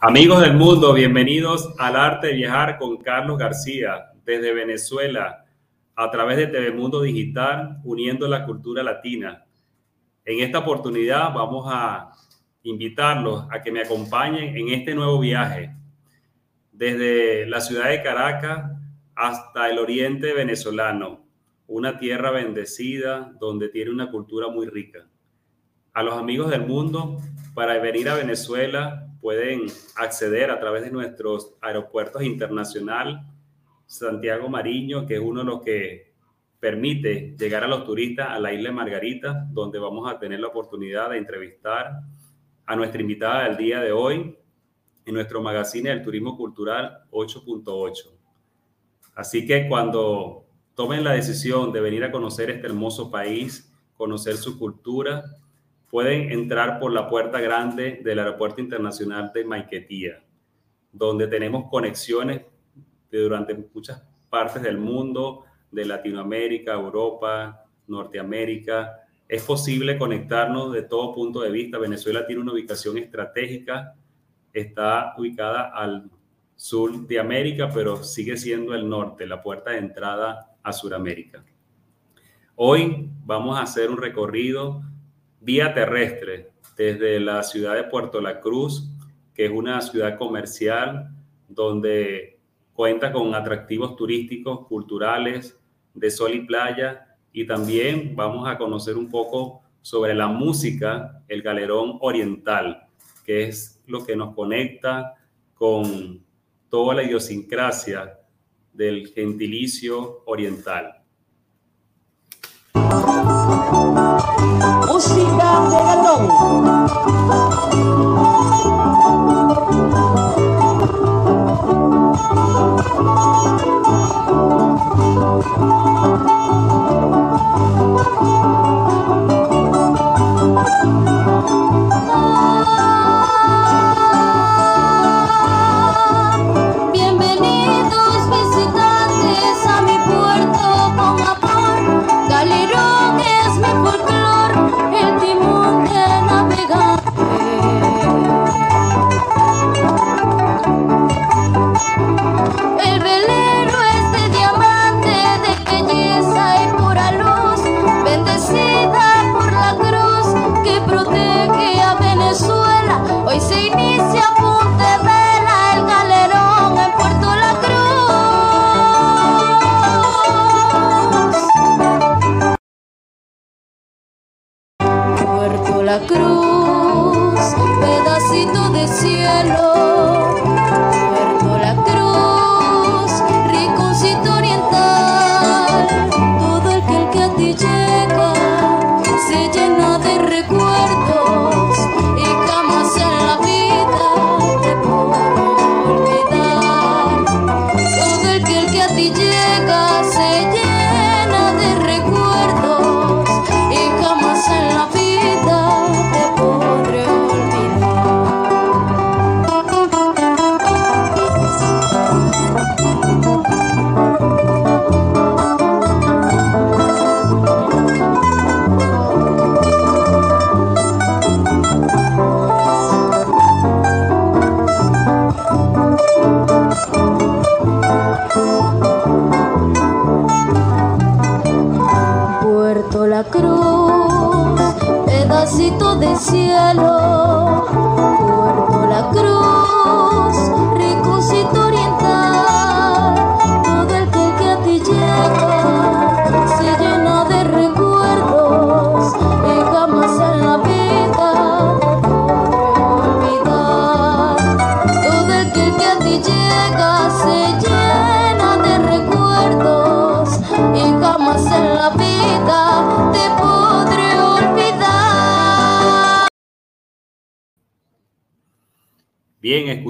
Amigos del mundo, bienvenidos al arte de viajar con Carlos García desde Venezuela a través de TV Mundo Digital, uniendo la cultura latina. En esta oportunidad vamos a invitarlos a que me acompañen en este nuevo viaje desde la ciudad de Caracas hasta el oriente venezolano, una tierra bendecida donde tiene una cultura muy rica. A los amigos del mundo, para venir a Venezuela pueden acceder a través de nuestros aeropuertos internacionales, Santiago Mariño, que es uno de los que permite llegar a los turistas a la isla de Margarita, donde vamos a tener la oportunidad de entrevistar a nuestra invitada del día de hoy en nuestro magazine del turismo cultural 8.8. Así que cuando tomen la decisión de venir a conocer este hermoso país, conocer su cultura, pueden entrar por la puerta grande del Aeropuerto Internacional de Maiquetía, donde tenemos conexiones de durante muchas partes del mundo, de Latinoamérica, Europa, Norteamérica. Es posible conectarnos de todo punto de vista. Venezuela tiene una ubicación estratégica, está ubicada al sur de América, pero sigue siendo el norte, la puerta de entrada a Sudamérica. Hoy vamos a hacer un recorrido vía terrestre desde la ciudad de Puerto La Cruz, que es una ciudad comercial donde cuenta con atractivos turísticos, culturales, de sol y playa, y también vamos a conocer un poco sobre la música, el galerón oriental, que es lo que nos conecta con toda la idiosincrasia del gentilicio oriental.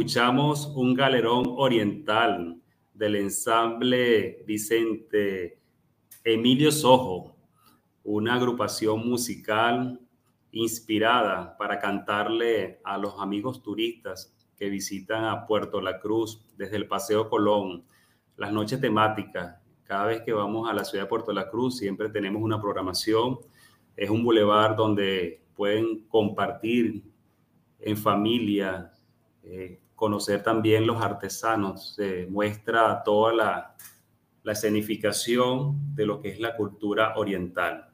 Escuchamos un galerón oriental del ensamble Vicente Emilio Sojo, una agrupación musical inspirada para cantarle a los amigos turistas que visitan a Puerto La Cruz desde el Paseo Colón, las noches temáticas. Cada vez que vamos a la ciudad de Puerto La Cruz siempre tenemos una programación Es un bulevar donde pueden compartir en familia, eh, conocer también los artesanos, se muestra toda la, la escenificación de lo que es la cultura oriental.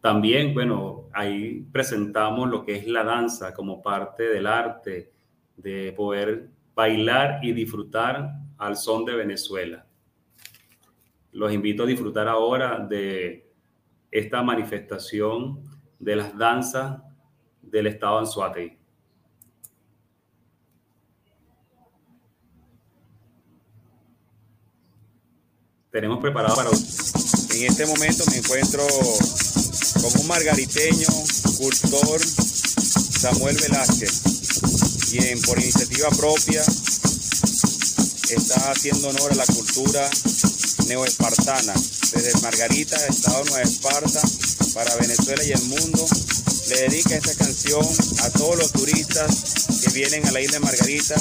También, bueno, ahí presentamos lo que es la danza como parte del arte, de poder bailar y disfrutar al son de Venezuela. Los invito a disfrutar ahora de esta manifestación de las danzas del estado Anzuategui. Tenemos preparado para... En este momento me encuentro con un margariteño, cultor, Samuel Velázquez, quien por iniciativa propia está haciendo honor a la cultura neoespartana. Desde Margarita, Estado Nueva Esparta, para Venezuela y el mundo, le dedica esta canción a todos los turistas que vienen a la isla de Margarita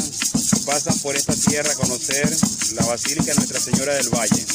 pasan por esta tierra a conocer la Basílica Nuestra Señora del Valle.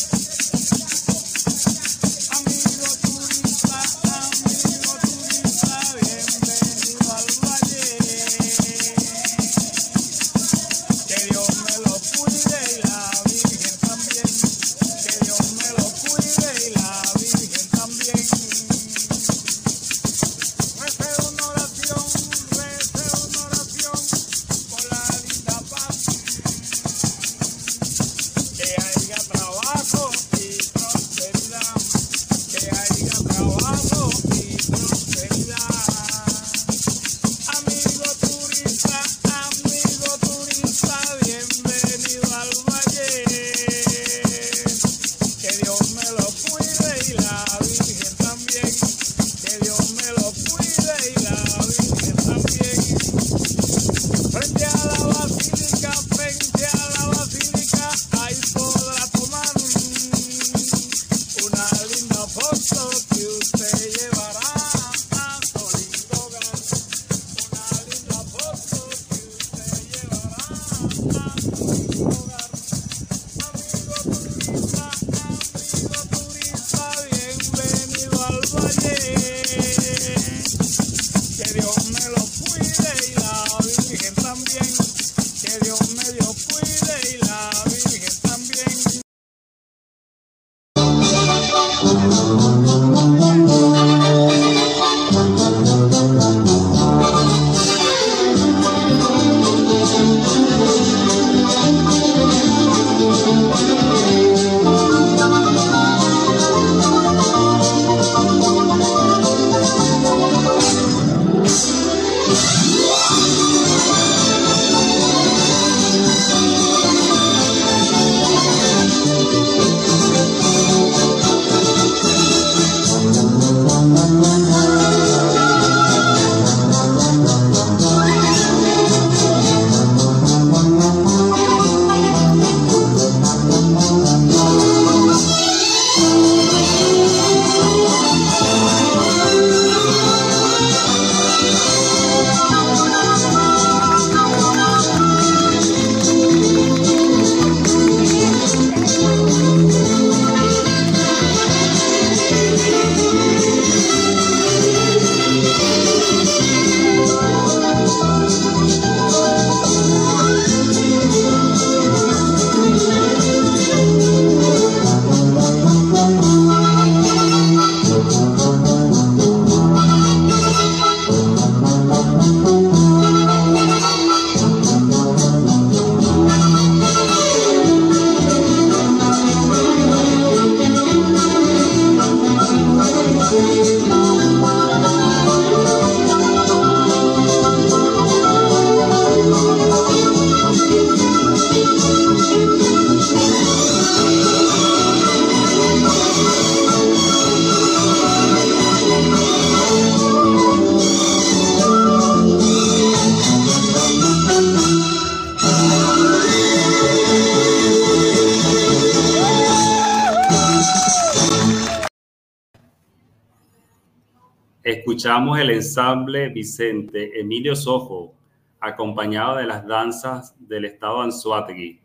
Escuchamos el ensamble Vicente Emilio Sojo, acompañado de las danzas del estado Anzuategui,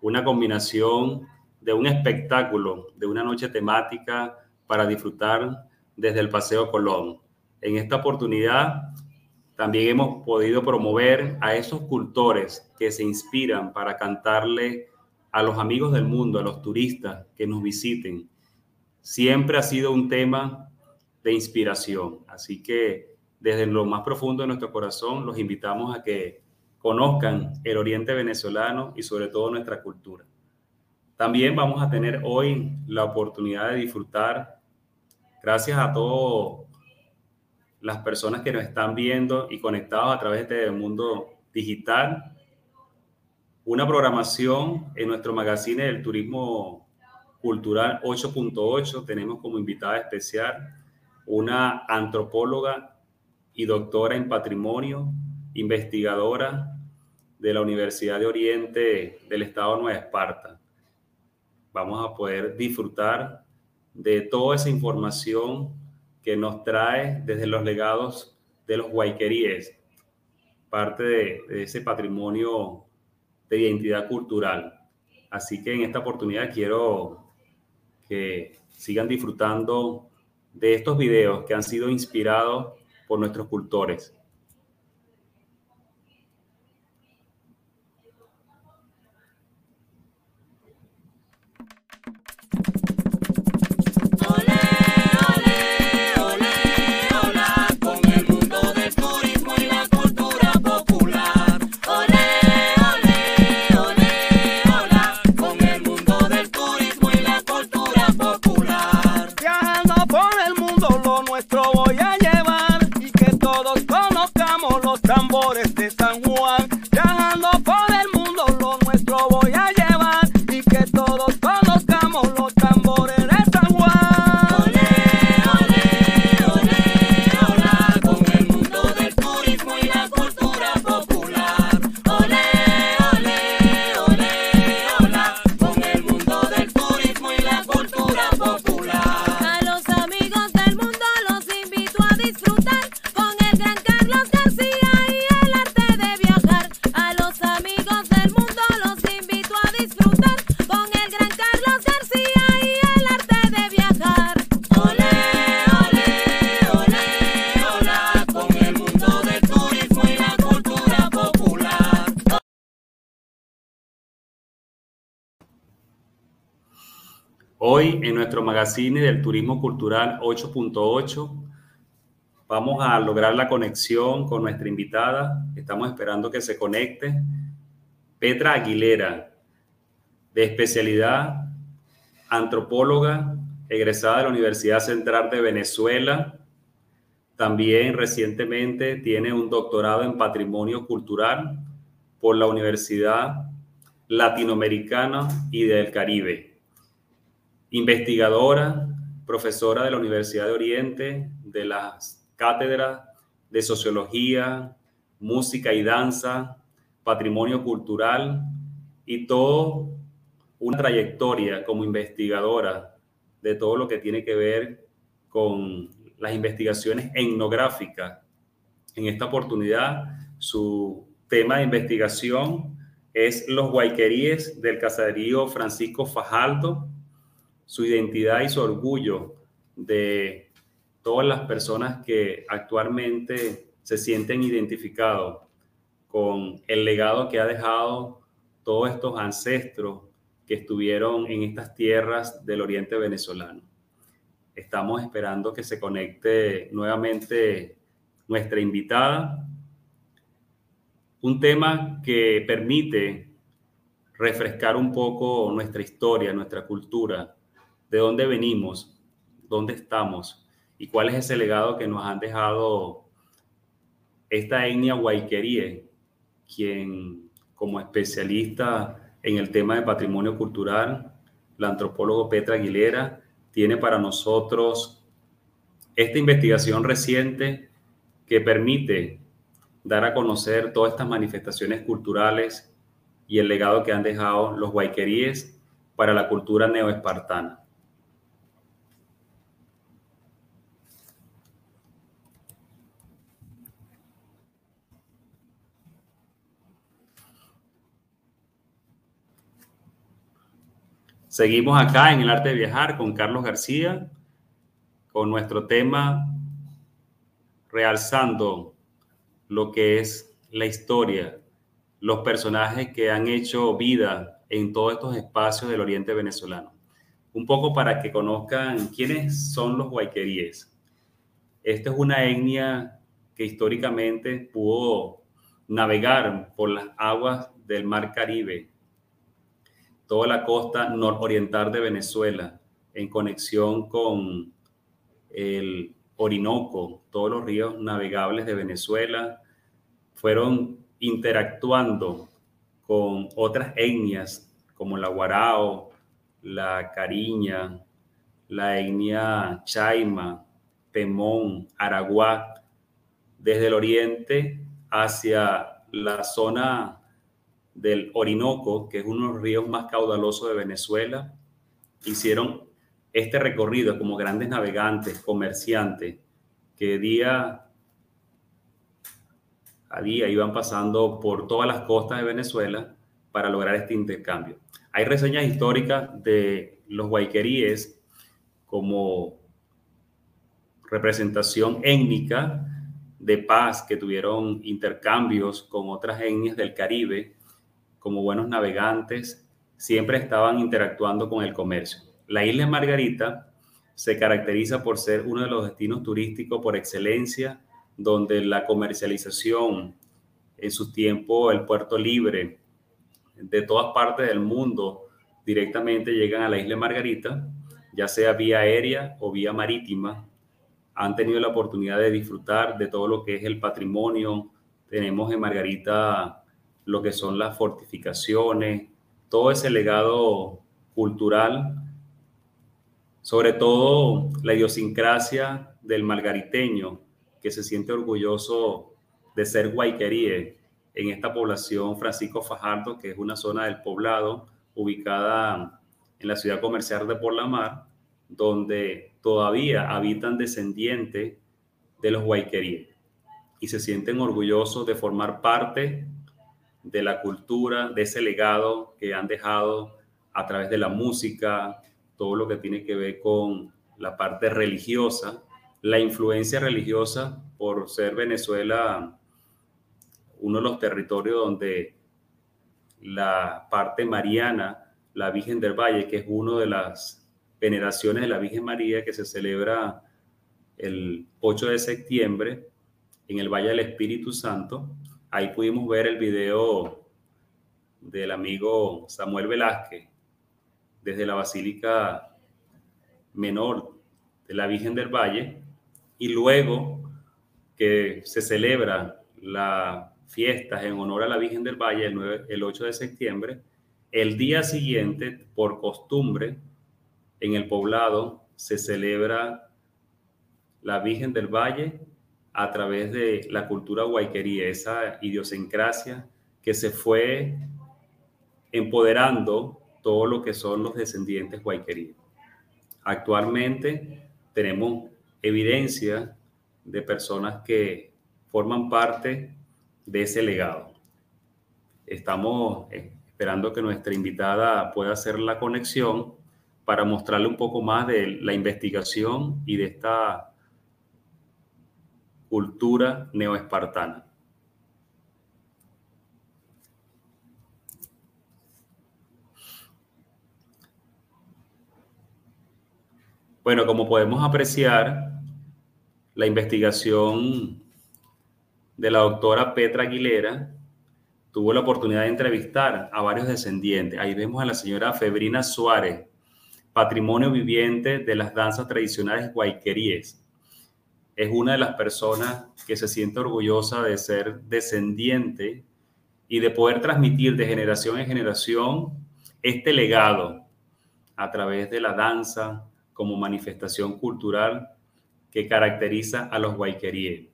una combinación de un espectáculo, de una noche temática para disfrutar desde el Paseo Colón. En esta oportunidad también hemos podido promover a esos cultores que se inspiran para cantarle a los amigos del mundo, a los turistas que nos visiten. Siempre ha sido un tema de inspiración. Así que desde lo más profundo de nuestro corazón los invitamos a que conozcan el oriente venezolano y sobre todo nuestra cultura. También vamos a tener hoy la oportunidad de disfrutar, gracias a todas las personas que nos están viendo y conectados a través de este mundo digital, una programación en nuestro magazine del turismo cultural 8.8. Tenemos como invitada especial una antropóloga y doctora en patrimonio, investigadora de la Universidad de Oriente del Estado Nueva Esparta. Vamos a poder disfrutar de toda esa información que nos trae desde los legados de los guayqueríes, parte de ese patrimonio de identidad cultural. Así que en esta oportunidad quiero que sigan disfrutando de estos videos que han sido inspirados por nuestros cultores. En nuestro magazine del Turismo Cultural 8.8 vamos a lograr la conexión con nuestra invitada. Estamos esperando que se conecte. Petra Aguilera, de especialidad antropóloga, egresada de la Universidad Central de Venezuela. También recientemente tiene un doctorado en patrimonio cultural por la Universidad Latinoamericana y del Caribe investigadora, profesora de la Universidad de Oriente, de las cátedras de Sociología, Música y Danza, Patrimonio Cultural y todo una trayectoria como investigadora de todo lo que tiene que ver con las investigaciones etnográficas. En esta oportunidad, su tema de investigación es los guayqueríes del caserío Francisco Fajaldo, su identidad y su orgullo de todas las personas que actualmente se sienten identificados con el legado que ha dejado todos estos ancestros que estuvieron en estas tierras del oriente venezolano. Estamos esperando que se conecte nuevamente nuestra invitada. Un tema que permite refrescar un poco nuestra historia, nuestra cultura, de dónde venimos, dónde estamos y cuál es ese legado que nos han dejado esta etnia Guayquerie, quien como especialista en el tema de patrimonio cultural, la antropólogo Petra Aguilera, tiene para nosotros esta investigación reciente que permite dar a conocer todas estas manifestaciones culturales y el legado que han dejado los guayqueríes para la cultura neoespartana. Seguimos acá en el arte de viajar con Carlos García, con nuestro tema realzando lo que es la historia, los personajes que han hecho vida en todos estos espacios del oriente venezolano. Un poco para que conozcan quiénes son los guayqueríes. Esta es una etnia que históricamente pudo navegar por las aguas del Mar Caribe, toda la costa nororiental de Venezuela, en conexión con el Orinoco, todos los ríos navegables de Venezuela, fueron interactuando con otras etnias como la Guarao, la Cariña, la etnia Chaima, Pemón, Araguá, desde el oriente hacia la zona del Orinoco, que es uno de los ríos más caudalosos de Venezuela, hicieron este recorrido como grandes navegantes, comerciantes, que día a día iban pasando por todas las costas de Venezuela para lograr este intercambio. Hay reseñas históricas de los guayqueríes como representación étnica de paz que tuvieron intercambios con otras etnias del Caribe, como buenos navegantes, siempre estaban interactuando con el comercio. La isla Margarita se caracteriza por ser uno de los destinos turísticos por excelencia, donde la comercialización en su tiempo, el puerto libre, de todas partes del mundo directamente llegan a la isla Margarita, ya sea vía aérea o vía marítima, han tenido la oportunidad de disfrutar de todo lo que es el patrimonio. Tenemos en Margarita lo que son las fortificaciones, todo ese legado cultural, sobre todo la idiosincrasia del margariteño, que se siente orgulloso de ser guayqueríe en esta población Francisco Fajardo, que es una zona del poblado ubicada en la ciudad comercial de Por la Mar, donde todavía habitan descendientes de los guayqueríes y se sienten orgullosos de formar parte de la cultura, de ese legado que han dejado a través de la música, todo lo que tiene que ver con la parte religiosa, la influencia religiosa por ser Venezuela uno de los territorios donde la parte mariana, la Virgen del Valle, que es una de las veneraciones de la Virgen María que se celebra el 8 de septiembre en el Valle del Espíritu Santo. Ahí pudimos ver el video del amigo Samuel Velázquez desde la Basílica Menor de la Virgen del Valle y luego que se celebra la fiestas en honor a la Virgen del Valle el, el 8 de septiembre. El día siguiente, por costumbre, en el poblado se celebra la Virgen del Valle a través de la cultura guayquería, esa idiosincrasia que se fue empoderando todo lo que son los descendientes guayqueríes. Actualmente tenemos evidencia de personas que forman parte de ese legado. Estamos eh, esperando que nuestra invitada pueda hacer la conexión para mostrarle un poco más de la investigación y de esta cultura neoespartana. Bueno, como podemos apreciar, la investigación de la doctora Petra Aguilera, tuvo la oportunidad de entrevistar a varios descendientes. Ahí vemos a la señora Febrina Suárez, patrimonio viviente de las danzas tradicionales guayqueríes. Es una de las personas que se siente orgullosa de ser descendiente y de poder transmitir de generación en generación este legado a través de la danza como manifestación cultural que caracteriza a los guayqueríes.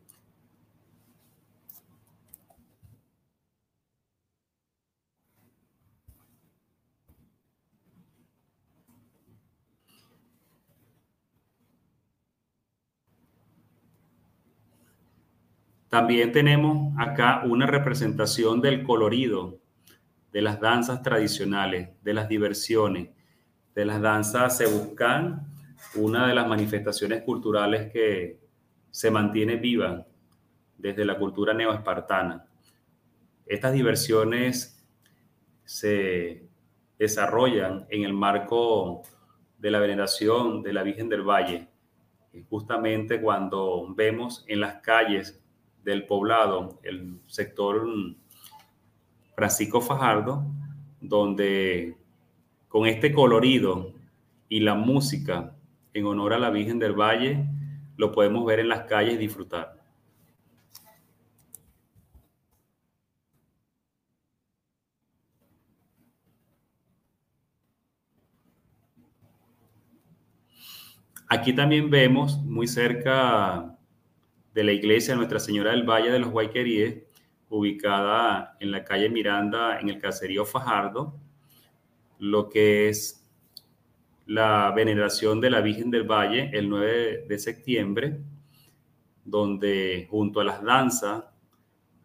También tenemos acá una representación del colorido, de las danzas tradicionales, de las diversiones, de las danzas se buscan una de las manifestaciones culturales que se mantiene viva desde la cultura neoespartana. Estas diversiones se desarrollan en el marco de la veneración de la Virgen del Valle, justamente cuando vemos en las calles del poblado, el sector Francisco Fajardo, donde con este colorido y la música en honor a la Virgen del Valle, lo podemos ver en las calles y disfrutar. Aquí también vemos muy cerca de la iglesia Nuestra Señora del Valle de los Guayqueríes, ubicada en la calle Miranda, en el caserío Fajardo, lo que es la veneración de la Virgen del Valle el 9 de septiembre, donde junto a las danzas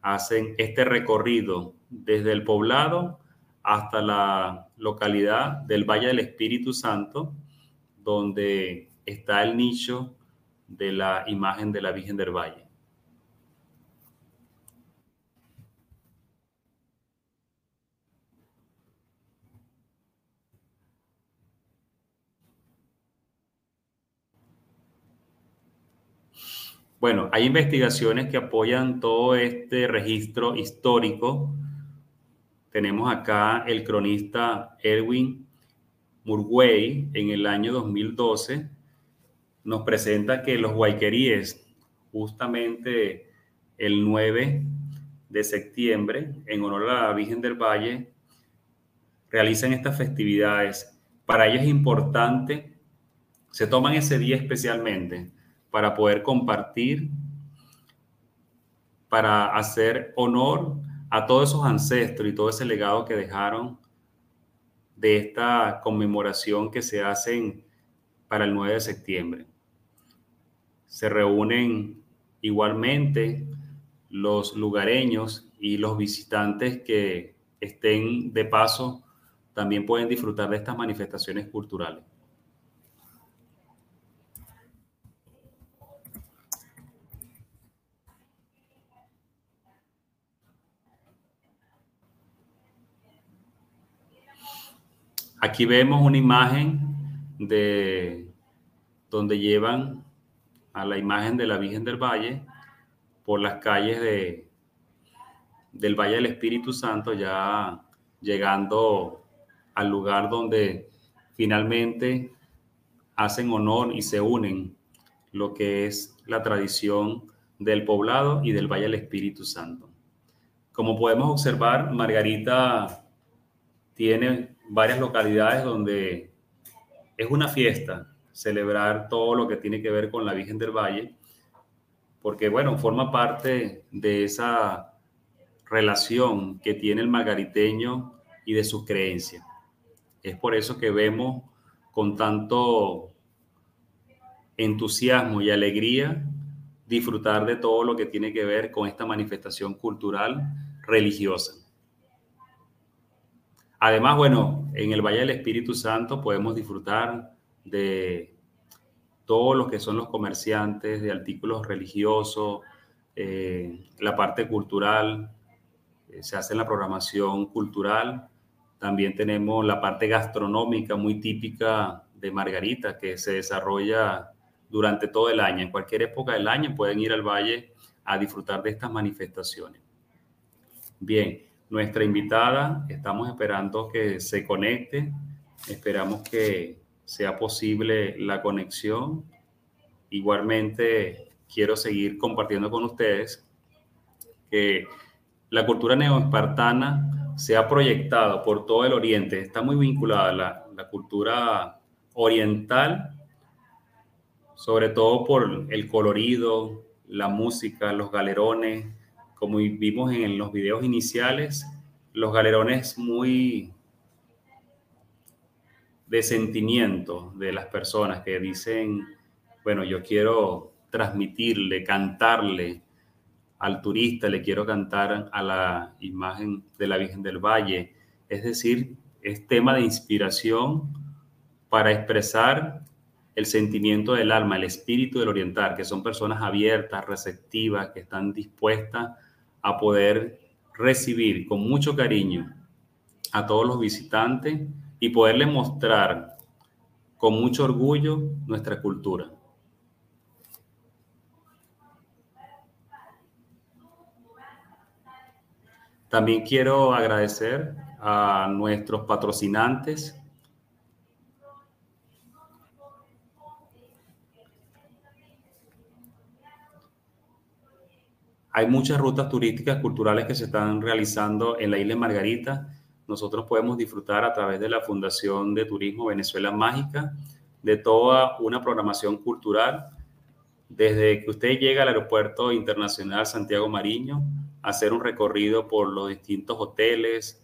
hacen este recorrido desde el poblado hasta la localidad del Valle del Espíritu Santo, donde está el nicho de la imagen de la Virgen del Valle. Bueno, hay investigaciones que apoyan todo este registro histórico. Tenemos acá el cronista Edwin Murguey en el año 2012 nos presenta que los guayqueríes, justamente el 9 de septiembre, en honor a la Virgen del Valle, realizan estas festividades. Para ellos es importante, se toman ese día especialmente para poder compartir, para hacer honor a todos esos ancestros y todo ese legado que dejaron de esta conmemoración que se hacen para el 9 de septiembre. Se reúnen igualmente los lugareños y los visitantes que estén de paso también pueden disfrutar de estas manifestaciones culturales. Aquí vemos una imagen de donde llevan a la imagen de la Virgen del Valle por las calles de, del Valle del Espíritu Santo, ya llegando al lugar donde finalmente hacen honor y se unen lo que es la tradición del poblado y del Valle del Espíritu Santo. Como podemos observar, Margarita tiene varias localidades donde es una fiesta celebrar todo lo que tiene que ver con la Virgen del Valle, porque bueno, forma parte de esa relación que tiene el margariteño y de sus creencias. Es por eso que vemos con tanto entusiasmo y alegría disfrutar de todo lo que tiene que ver con esta manifestación cultural religiosa. Además, bueno, en el Valle del Espíritu Santo podemos disfrutar de todos los que son los comerciantes de artículos religiosos, eh, la parte cultural, eh, se hace la programación cultural. También tenemos la parte gastronómica muy típica de Margarita que se desarrolla durante todo el año. En cualquier época del año pueden ir al valle a disfrutar de estas manifestaciones. Bien, nuestra invitada. Estamos esperando que se conecte. Esperamos que sea posible la conexión. Igualmente, quiero seguir compartiendo con ustedes que la cultura neoespartana se ha proyectado por todo el oriente. Está muy vinculada a la, la cultura oriental, sobre todo por el colorido, la música, los galerones, como vimos en los videos iniciales, los galerones muy de sentimiento de las personas que dicen, bueno, yo quiero transmitirle, cantarle al turista, le quiero cantar a la imagen de la Virgen del Valle. Es decir, es tema de inspiración para expresar el sentimiento del alma, el espíritu del oriental, que son personas abiertas, receptivas, que están dispuestas a poder recibir con mucho cariño a todos los visitantes y poderles mostrar con mucho orgullo nuestra cultura. También quiero agradecer a nuestros patrocinantes. Hay muchas rutas turísticas culturales que se están realizando en la isla de Margarita. Nosotros podemos disfrutar a través de la Fundación de Turismo Venezuela Mágica de toda una programación cultural. Desde que usted llega al Aeropuerto Internacional Santiago Mariño, hacer un recorrido por los distintos hoteles,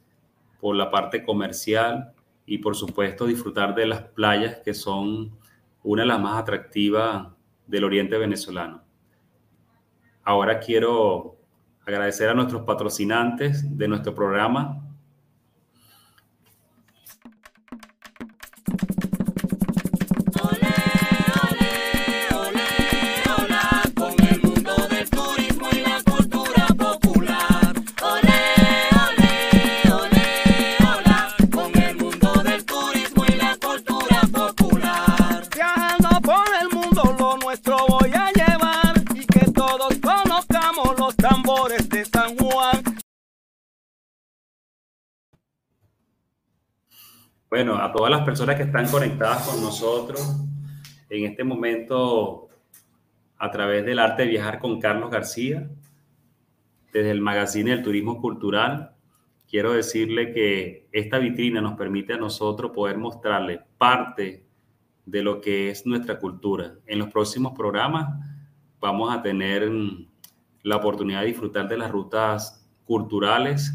por la parte comercial y por supuesto disfrutar de las playas que son una de las más atractivas del oriente venezolano. Ahora quiero agradecer a nuestros patrocinantes de nuestro programa, Bueno, a todas las personas que están conectadas con nosotros en este momento a través del arte de viajar con Carlos García, desde el Magazine del Turismo Cultural, quiero decirle que esta vitrina nos permite a nosotros poder mostrarle parte de lo que es nuestra cultura. En los próximos programas vamos a tener la oportunidad de disfrutar de las rutas culturales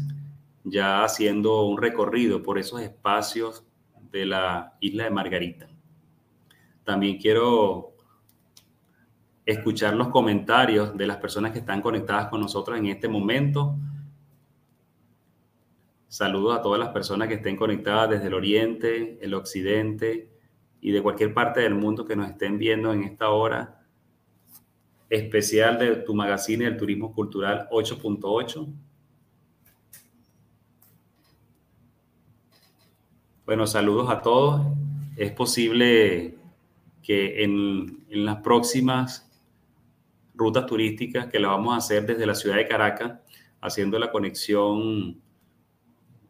ya haciendo un recorrido por esos espacios de la isla de Margarita. También quiero escuchar los comentarios de las personas que están conectadas con nosotros en este momento. Saludos a todas las personas que estén conectadas desde el oriente, el occidente y de cualquier parte del mundo que nos estén viendo en esta hora especial de tu magazine del turismo cultural 8.8 Bueno, saludos a todos. Es posible que en, las próximas rutas turísticas que la vamos a hacer desde la ciudad de Caracas, haciendo la conexión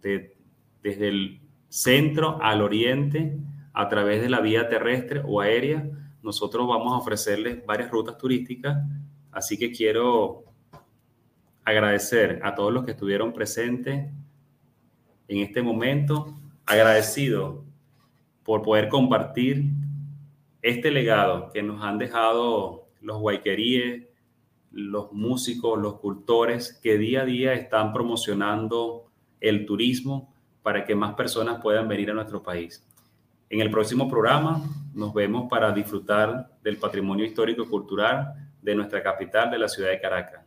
desde el centro al oriente a través de la vía terrestre o aérea, nosotros vamos a ofrecerles varias rutas turísticas. Así que quiero agradecer a todos los que estuvieron presentes en este momento agradecido por poder compartir este legado que nos han dejado los guayqueríes, los músicos, los cultores que día a día están promocionando el turismo para que más personas puedan venir a nuestro país. En el próximo programa nos vemos para disfrutar del patrimonio histórico y cultural de nuestra capital, de la ciudad de Caracas.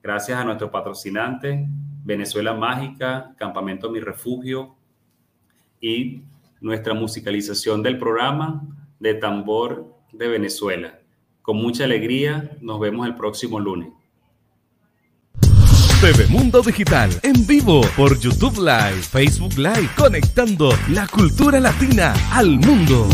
Gracias a nuestro patrocinante, Venezuela Mágica, Campamento Mi Refugio, y nuestra musicalización del programa de Tambor de Venezuela. Con mucha alegría, nos vemos el próximo lunes. TV Mundo Digital en vivo por YouTube Live, Facebook Live, conectando la cultura latina al mundo.